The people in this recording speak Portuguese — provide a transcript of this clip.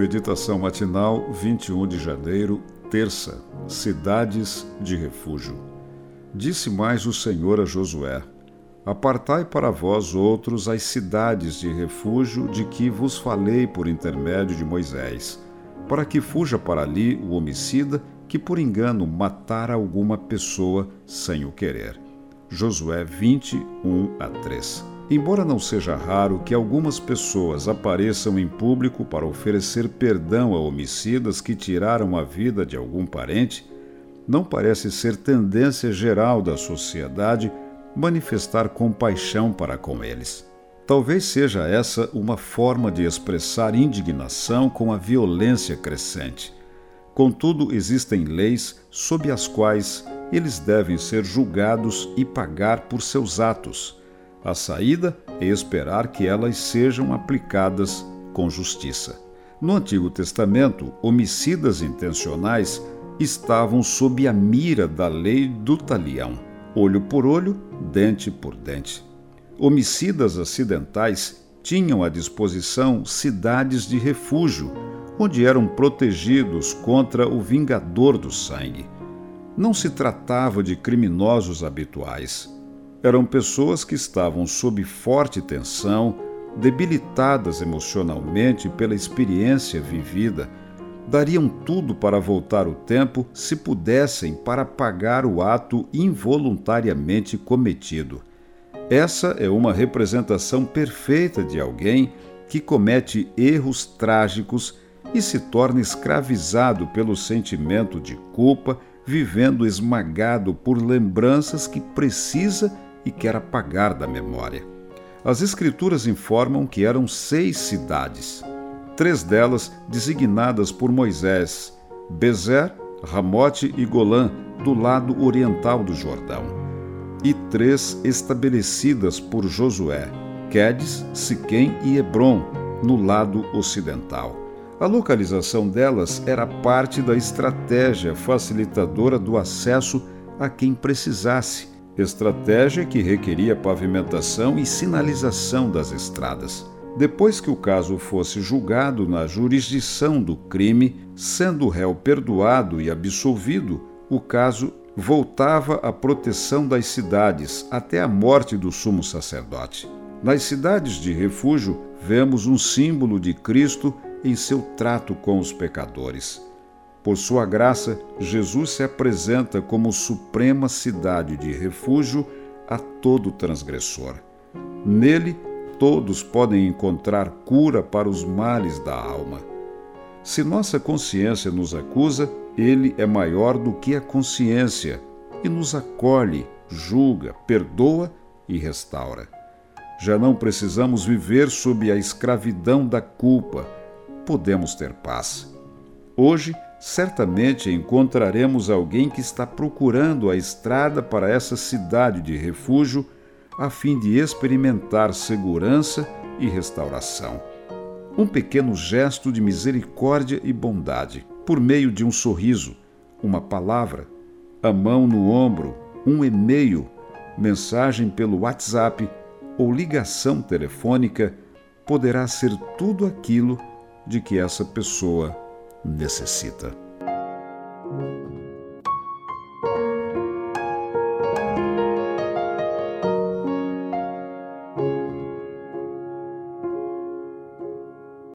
Meditação matinal, 21 de janeiro, terça. Cidades de refúgio. Disse mais o Senhor a Josué: Apartai para vós outros as cidades de refúgio de que vos falei por intermédio de Moisés, para que fuja para ali o homicida que por engano matara alguma pessoa sem o querer. Josué 20, 1 a 3. Embora não seja raro que algumas pessoas apareçam em público para oferecer perdão a homicidas que tiraram a vida de algum parente, não parece ser tendência geral da sociedade manifestar compaixão para com eles. Talvez seja essa uma forma de expressar indignação com a violência crescente. Contudo, existem leis sob as quais eles devem ser julgados e pagar por seus atos a saída é esperar que elas sejam aplicadas com justiça. No Antigo Testamento, homicidas intencionais estavam sob a mira da lei do talião, olho por olho, dente por dente. Homicidas acidentais tinham à disposição cidades de refúgio, onde eram protegidos contra o vingador do sangue. Não se tratava de criminosos habituais eram pessoas que estavam sob forte tensão, debilitadas emocionalmente pela experiência vivida, dariam tudo para voltar o tempo se pudessem para pagar o ato involuntariamente cometido. Essa é uma representação perfeita de alguém que comete erros trágicos e se torna escravizado pelo sentimento de culpa, vivendo esmagado por lembranças que precisa e quer apagar da memória. As Escrituras informam que eram seis cidades, três delas designadas por Moisés: Bezer, Ramote e Golã, do lado oriental do Jordão, e três estabelecidas por Josué: Quedes, Siquém e Hebron, no lado ocidental. A localização delas era parte da estratégia facilitadora do acesso a quem precisasse estratégia que requeria pavimentação e sinalização das estradas. Depois que o caso fosse julgado na jurisdição do crime, sendo o réu perdoado e absolvido, o caso voltava à proteção das cidades até a morte do sumo sacerdote. Nas cidades de refúgio, vemos um símbolo de Cristo em seu trato com os pecadores. Por sua graça, Jesus se apresenta como suprema cidade de refúgio a todo transgressor. Nele, todos podem encontrar cura para os males da alma. Se nossa consciência nos acusa, ele é maior do que a consciência e nos acolhe, julga, perdoa e restaura. Já não precisamos viver sob a escravidão da culpa, podemos ter paz. Hoje, certamente encontraremos alguém que está procurando a estrada para essa cidade de refúgio a fim de experimentar segurança e restauração. Um pequeno gesto de misericórdia e bondade, por meio de um sorriso, uma palavra, a mão no ombro, um e-mail, mensagem pelo WhatsApp ou ligação telefônica, poderá ser tudo aquilo de que essa pessoa necessita.